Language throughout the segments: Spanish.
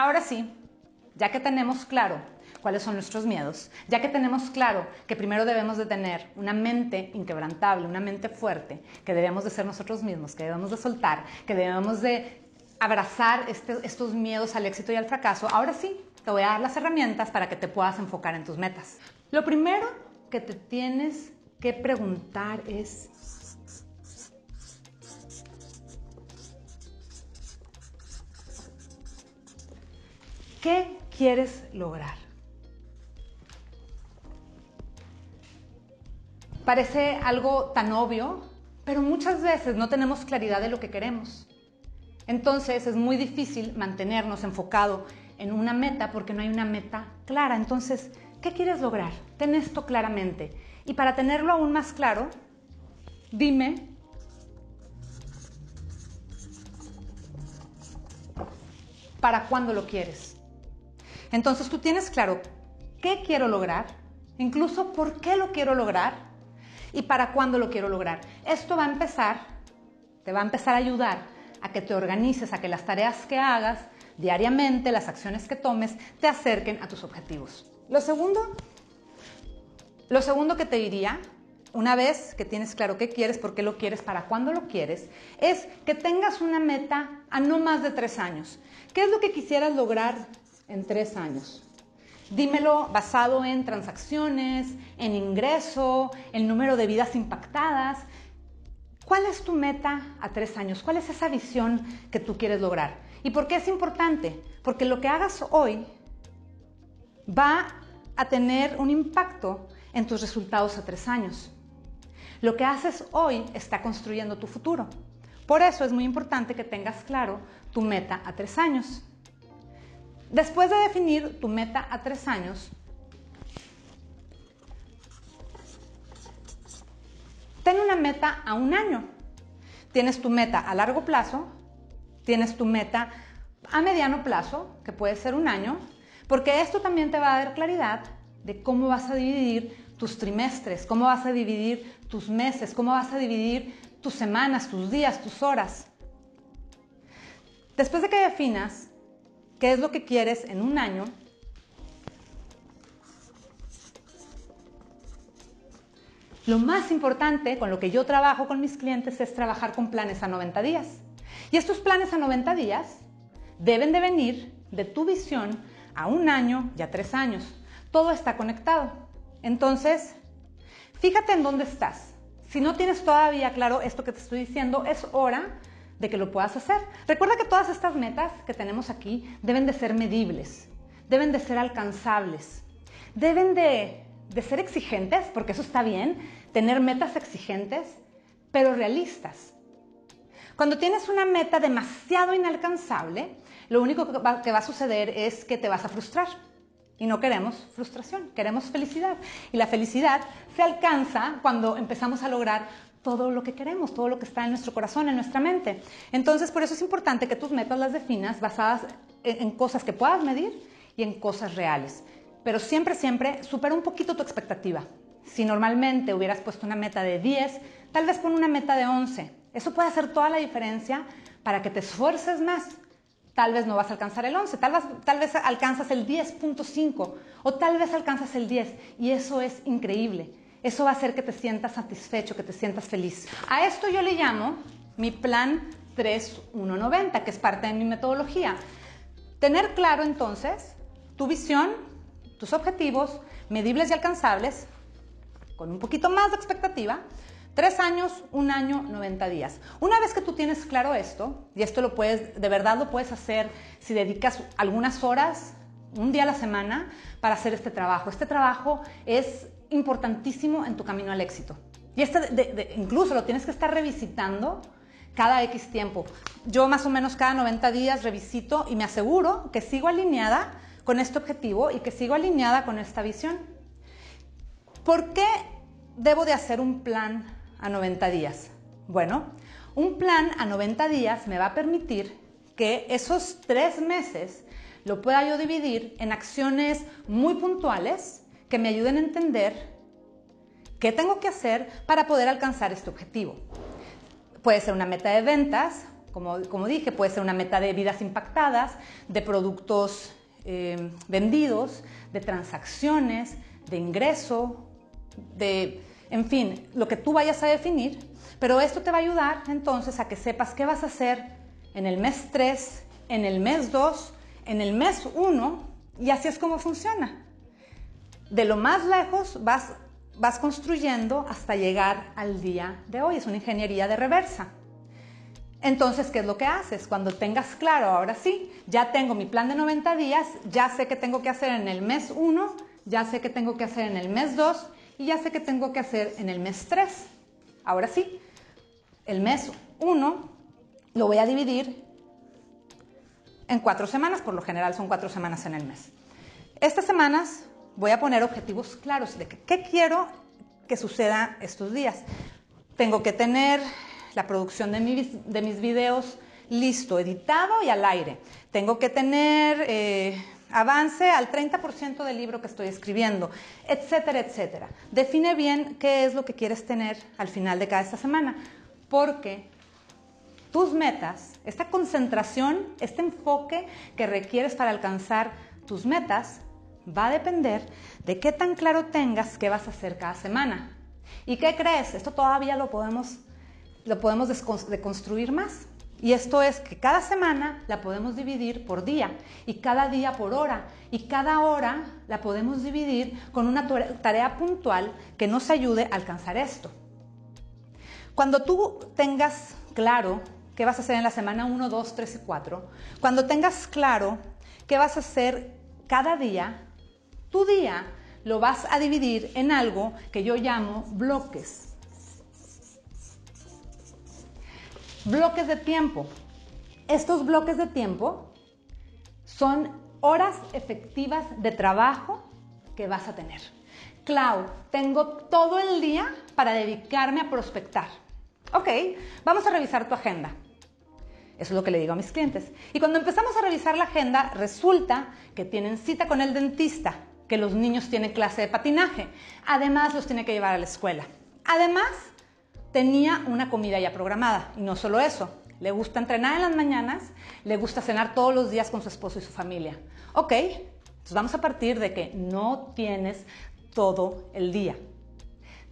Ahora sí, ya que tenemos claro cuáles son nuestros miedos, ya que tenemos claro que primero debemos de tener una mente inquebrantable, una mente fuerte, que debemos de ser nosotros mismos, que debemos de soltar, que debemos de abrazar este, estos miedos al éxito y al fracaso, ahora sí, te voy a dar las herramientas para que te puedas enfocar en tus metas. Lo primero que te tienes que preguntar es, ¿qué quieres lograr? Parece algo tan obvio, pero muchas veces no tenemos claridad de lo que queremos. Entonces es muy difícil mantenernos enfocado en una meta porque no hay una meta clara. Entonces, ¿qué quieres lograr? Ten esto claramente. Y para tenerlo aún más claro, dime para cuándo lo quieres. Entonces tú tienes claro qué quiero lograr, incluso por qué lo quiero lograr y para cuándo lo quiero lograr. Esto va a empezar, te va a empezar a ayudar a que te organices, a que las tareas que hagas diariamente, las acciones que tomes, te acerquen a tus objetivos. Lo segundo, lo segundo que te diría, una vez que tienes claro qué quieres, por qué lo quieres, para cuándo lo quieres, es que tengas una meta a no más de tres años. ¿Qué es lo que quisieras lograr en tres años? Dímelo basado en transacciones, en ingreso, en número de vidas impactadas. ¿Cuál es tu meta a tres años? ¿Cuál es esa visión que tú quieres lograr? ¿Y por qué es importante? Porque lo que hagas hoy va a tener un impacto en tus resultados a tres años. Lo que haces hoy está construyendo tu futuro. Por eso es muy importante que tengas claro tu meta a tres años. Después de definir tu meta a tres años, ten una meta a un año. Tienes tu meta a largo plazo, tienes tu meta a mediano plazo, que puede ser un año, porque esto también te va a dar claridad de cómo vas a dividir tus trimestres, cómo vas a dividir tus meses, cómo vas a dividir tus semanas, tus días, tus horas. Después de que definas qué es lo que quieres en un año, lo más importante con lo que yo trabajo con mis clientes es trabajar con planes a 90 días. Y estos planes a 90 días deben de venir de tu visión a un año y a tres años. Todo está conectado. Entonces, fíjate en dónde estás. Si no tienes todavía claro esto que te estoy diciendo, es hora de que lo puedas hacer. Recuerda que todas estas metas que tenemos aquí deben de ser medibles, deben de ser alcanzables, deben de, de ser exigentes, porque eso está bien, tener metas exigentes, pero realistas. Cuando tienes una meta demasiado inalcanzable, lo único que va, que va a suceder es que te vas a frustrar. Y no queremos frustración, queremos felicidad. Y la felicidad se alcanza cuando empezamos a lograr todo lo que queremos, todo lo que está en nuestro corazón, en nuestra mente. Entonces, por eso es importante que tus metas las definas basadas en, cosas que puedas medir y en cosas reales. Pero siempre, siempre supera un poquito tu expectativa. Si normalmente hubieras puesto una meta de 10, tal vez pon una meta de 11. Eso puede hacer toda la diferencia para que te esfuerces más tal vez no vas a alcanzar el 11, tal vez, tal vez alcanzas el 10.5 o tal vez alcanzas el 10 y eso es increíble. Eso va a hacer que te sientas satisfecho, que te sientas feliz. A esto yo le llamo mi plan 3190, que es parte de mi metodología. Tener claro entonces tu visión, tus objetivos medibles y alcanzables, con un poquito más de expectativa, Tres años, un año, 90 días. Una vez que tú tienes claro esto, y esto lo puedes, de verdad lo puedes hacer si dedicas algunas horas, un día a la semana, para hacer este trabajo. Este trabajo es importantísimo en tu camino al éxito. Y este incluso lo tienes que estar revisitando cada X tiempo. Yo más o menos cada 90 días revisito y me aseguro que sigo alineada con este objetivo y que sigo alineada con esta visión. ¿Por qué debo de hacer un plan a 90 días? Bueno, un plan a 90 días me va a permitir que esos tres meses lo pueda yo dividir en acciones muy puntuales que me ayuden a entender qué tengo que hacer para poder alcanzar este objetivo. Puede ser una meta de ventas, Como, como dije, puede ser una meta de vidas impactadas, de productos eh, vendidos, de transacciones, de ingreso, de, en fin, lo que tú vayas a definir. Pero esto te va a ayudar entonces a que sepas qué vas a hacer en el mes 3, en el mes 2, en el mes 1 y así es como funciona. De lo más lejos vas, vas construyendo hasta llegar al día de hoy. Es una ingeniería de reversa. Entonces, ¿qué es lo que haces? Cuando tengas claro, ahora sí, ya tengo mi plan de 90 días, ya sé qué tengo que hacer en el mes 1, ya sé qué tengo que hacer en el mes 2 y ya sé qué tengo que hacer en el mes 3. Ahora sí, el mes 1 lo voy a dividir en cuatro semanas, por lo general son cuatro semanas en el mes. Estas semanas voy a poner objetivos claros de qué quiero que suceda estos días. Tengo que tener la producción de mis, de mis videos listo, editado y al aire. Tengo que tener eh, avance al 30% del libro que estoy escribiendo, etcétera, etcétera. Define bien qué es lo que quieres tener al final de cada esta semana, porque tus metas, esta concentración, este enfoque que requieres para alcanzar tus metas, va a depender de qué tan claro tengas qué vas a hacer cada semana. ¿Y qué crees? Esto todavía lo podemos, lo podemos deconstruir más. Y esto es que cada semana la podemos dividir por día y cada día por hora y cada hora la podemos dividir con una tarea puntual que nos ayude a alcanzar esto. Cuando tú tengas claro qué vas a hacer en la semana 1, 2, 3 y 4, cuando tengas claro qué vas a hacer cada día, tu día lo vas a dividir en algo que yo llamo bloques. Bloques de tiempo. Estos bloques de tiempo son horas efectivas de trabajo que vas a tener. Clau, tengo todo el día para dedicarme a prospectar. Ok, vamos a revisar tu agenda. Eso es lo que le digo a mis clientes. Y cuando empezamos a revisar la agenda, resulta que tienen cita con el dentista, que los niños tienen clase de patinaje. Además, los tiene que llevar a la escuela. Además, tenía una comida ya programada. Y no solo eso, le gusta entrenar en las mañanas, le gusta cenar todos los días con su esposo y su familia. Ok, entonces vamos a partir de que no tienes todo el día.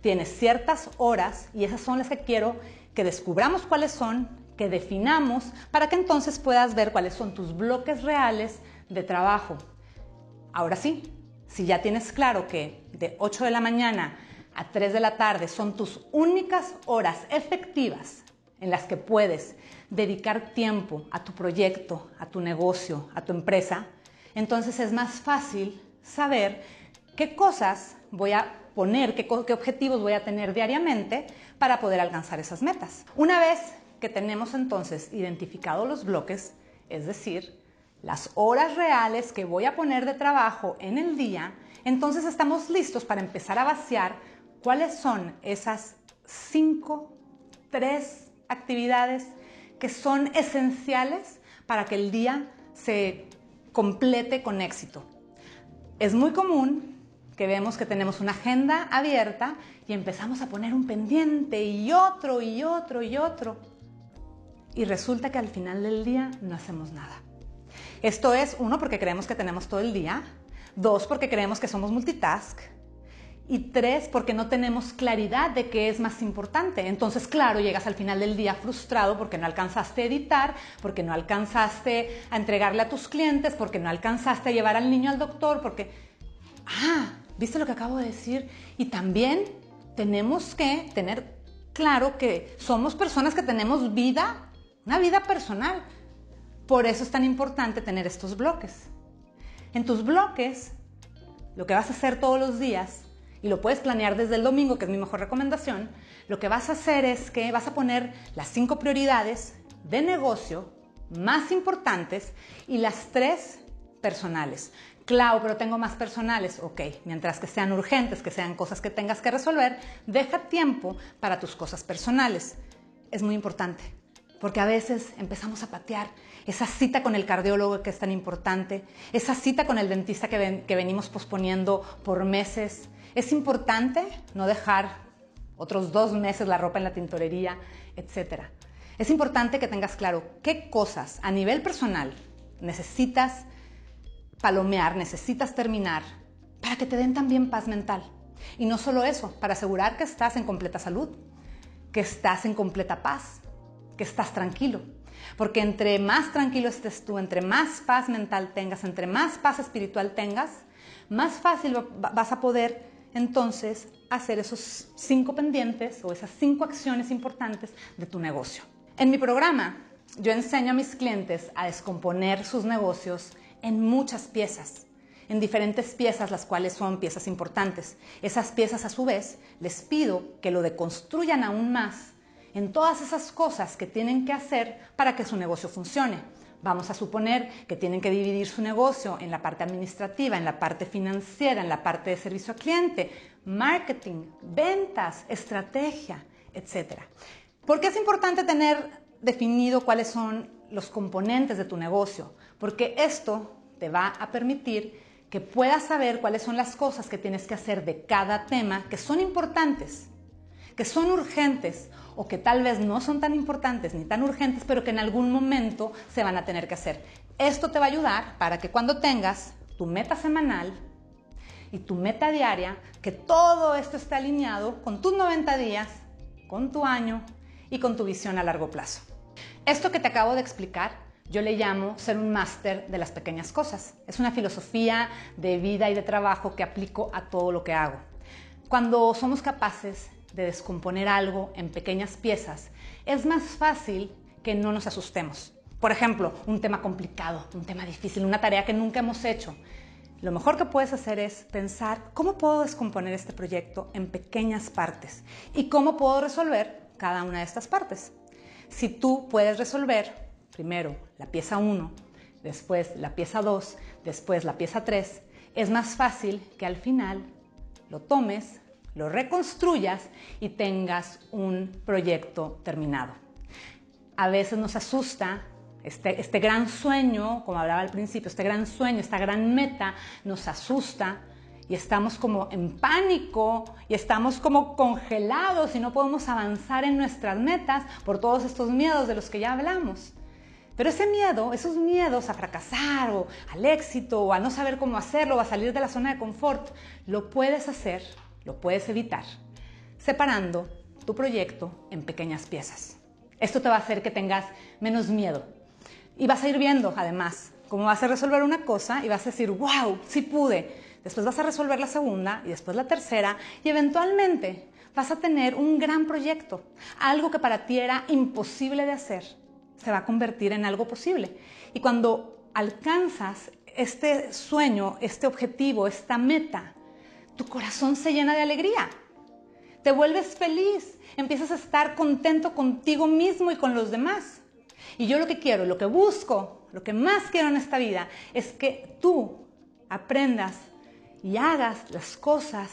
Tienes ciertas horas y esas son las que quiero que descubramos cuáles son, que definamos, para que entonces puedas ver cuáles son tus bloques reales de trabajo. Ahora sí, si ya tienes claro que de 8 de la mañana a 3 de la tarde son tus únicas horas efectivas en las que puedes dedicar tiempo a tu proyecto, a tu negocio, a tu empresa, entonces es más fácil saber qué cosas voy a poner, qué, objetivos voy a tener diariamente para poder alcanzar esas metas. Una vez que tenemos entonces identificados los bloques, es decir, las horas reales que voy a poner de trabajo en el día, entonces estamos listos para empezar a vaciar cuáles son esas cinco, tres actividades que son esenciales para que el día se complete con éxito. Es muy común que vemos que tenemos una agenda abierta y empezamos a poner un pendiente y otro y otro y otro. Y resulta que al final del día no hacemos nada. Esto es, uno, porque creemos que tenemos todo el día, dos, porque creemos que somos multitask, y tres, porque no tenemos claridad de qué es más importante. Entonces, claro, llegas al final del día frustrado porque no alcanzaste a editar, porque no alcanzaste a entregarle a tus clientes, porque no alcanzaste a llevar al niño al doctor, porque... Ah, ¿viste lo que acabo de decir? Y también tenemos que tener claro que somos personas que tenemos vida, una vida personal. Por eso es tan importante tener estos bloques. En tus bloques, lo que vas a hacer todos los días, y lo puedes planear desde el domingo, que es mi mejor recomendación, lo que vas a hacer es que vas a poner las cinco prioridades de negocio más importantes y las tres personales. Clau, pero tengo más personales. Ok, mientras que sean urgentes, que sean cosas que tengas que resolver, deja tiempo para tus cosas personales. Es muy importante, porque a veces empezamos a patear esa cita con el cardiólogo que es tan importante, esa cita con el dentista que, venimos posponiendo por meses. Es importante no dejar otros dos meses la ropa en la tintorería, etc. Es importante que tengas claro qué cosas a nivel personal necesitas palomear, necesitas terminar para que te den también paz mental. Y no solo eso, para asegurar que estás en completa salud, que estás en completa paz, que estás tranquilo. Porque entre más tranquilo estés tú, entre más paz mental tengas, entre más paz espiritual tengas, más fácil vas a poder entonces hacer esos cinco pendientes o esas cinco acciones importantes de tu negocio. En mi programa, yo enseño a mis clientes a descomponer sus negocios en muchas piezas, en diferentes piezas, las cuales son piezas importantes. Esas piezas, a su vez, les pido que lo deconstruyan aún más en todas esas cosas que tienen que hacer para que su negocio funcione. Vamos a suponer que tienen que dividir su negocio en la parte administrativa, en la parte financiera, en la parte de servicio al cliente, marketing, ventas, estrategia, etc. ¿Por qué es importante tener definido cuáles son los componentes de tu negocio? Porque esto te va a permitir que puedas saber cuáles son las cosas que tienes que hacer de cada tema que son importantes, que son urgentes o que tal vez no son tan importantes ni tan urgentes, pero que en algún momento se van a tener que hacer. Esto te va a ayudar para que cuando tengas tu meta semanal y tu meta diaria, que todo esto esté alineado con tus 90 días, con tu año y con tu visión a largo plazo. Esto que te acabo de explicar, yo le llamo ser un máster de las pequeñas cosas. Es una filosofía de vida y de trabajo que aplico a todo lo que hago. Cuando somos capaces de descomponer algo en pequeñas piezas, es más fácil que no nos asustemos. Por ejemplo, un tema complicado, un tema difícil, una tarea que nunca hemos hecho. Lo mejor que puedes hacer es pensar cómo puedo descomponer este proyecto en pequeñas partes y cómo puedo resolver cada una de estas partes. Si tú puedes resolver primero la pieza 1, después la pieza 2, después la pieza 3, es más fácil que al final lo tomes, lo reconstruyas y tengas un proyecto terminado. A veces nos asusta este, este, gran sueño, como hablaba al principio, este gran sueño, esta gran meta nos asusta y estamos como en pánico y estamos como congelados y no podemos avanzar en nuestras metas por todos estos miedos de los que ya hablamos. Pero ese miedo, esos miedos a fracasar o al éxito o a no saber cómo hacerlo o a salir de la zona de confort, lo puedes hacer lo puedes evitar separando tu proyecto en pequeñas piezas. Esto te va a hacer que tengas menos miedo. Y vas a ir viendo, además, cómo vas a resolver una cosa y vas a decir, wow, sí pude. Después vas a resolver la segunda y después la tercera y eventualmente vas a tener un gran proyecto. Algo que para ti era imposible de hacer se va a convertir en algo posible. Y cuando alcanzas este sueño, este objetivo, esta meta, tu corazón se llena de alegría. Te vuelves feliz, empiezas a estar contento contigo mismo y con los demás. Y yo lo que quiero, lo que busco, lo que más quiero en esta vida es que tú aprendas y hagas las cosas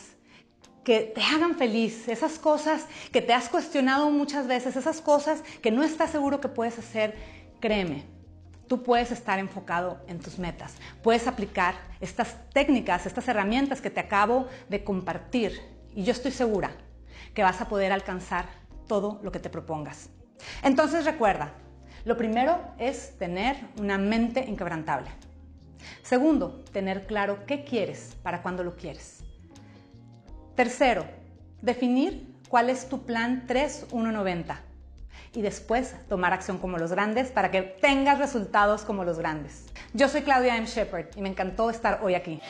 que te hagan feliz, esas cosas que te has cuestionado muchas veces, esas cosas que no estás seguro que puedes hacer, créeme, tú puedes estar enfocado en tus metas. Puedes aplicar estas técnicas, estas herramientas que te acabo de compartir y yo estoy segura que vas a poder alcanzar todo lo que te propongas. Entonces recuerda, lo primero es tener una mente inquebrantable. Segundo, tener claro qué quieres para cuando lo quieres. Tercero, definir cuál es tu plan 3190 y después tomar acción como los grandes para que tengas resultados como los grandes. Yo soy Claudia M. Shepard y me encantó estar hoy aquí.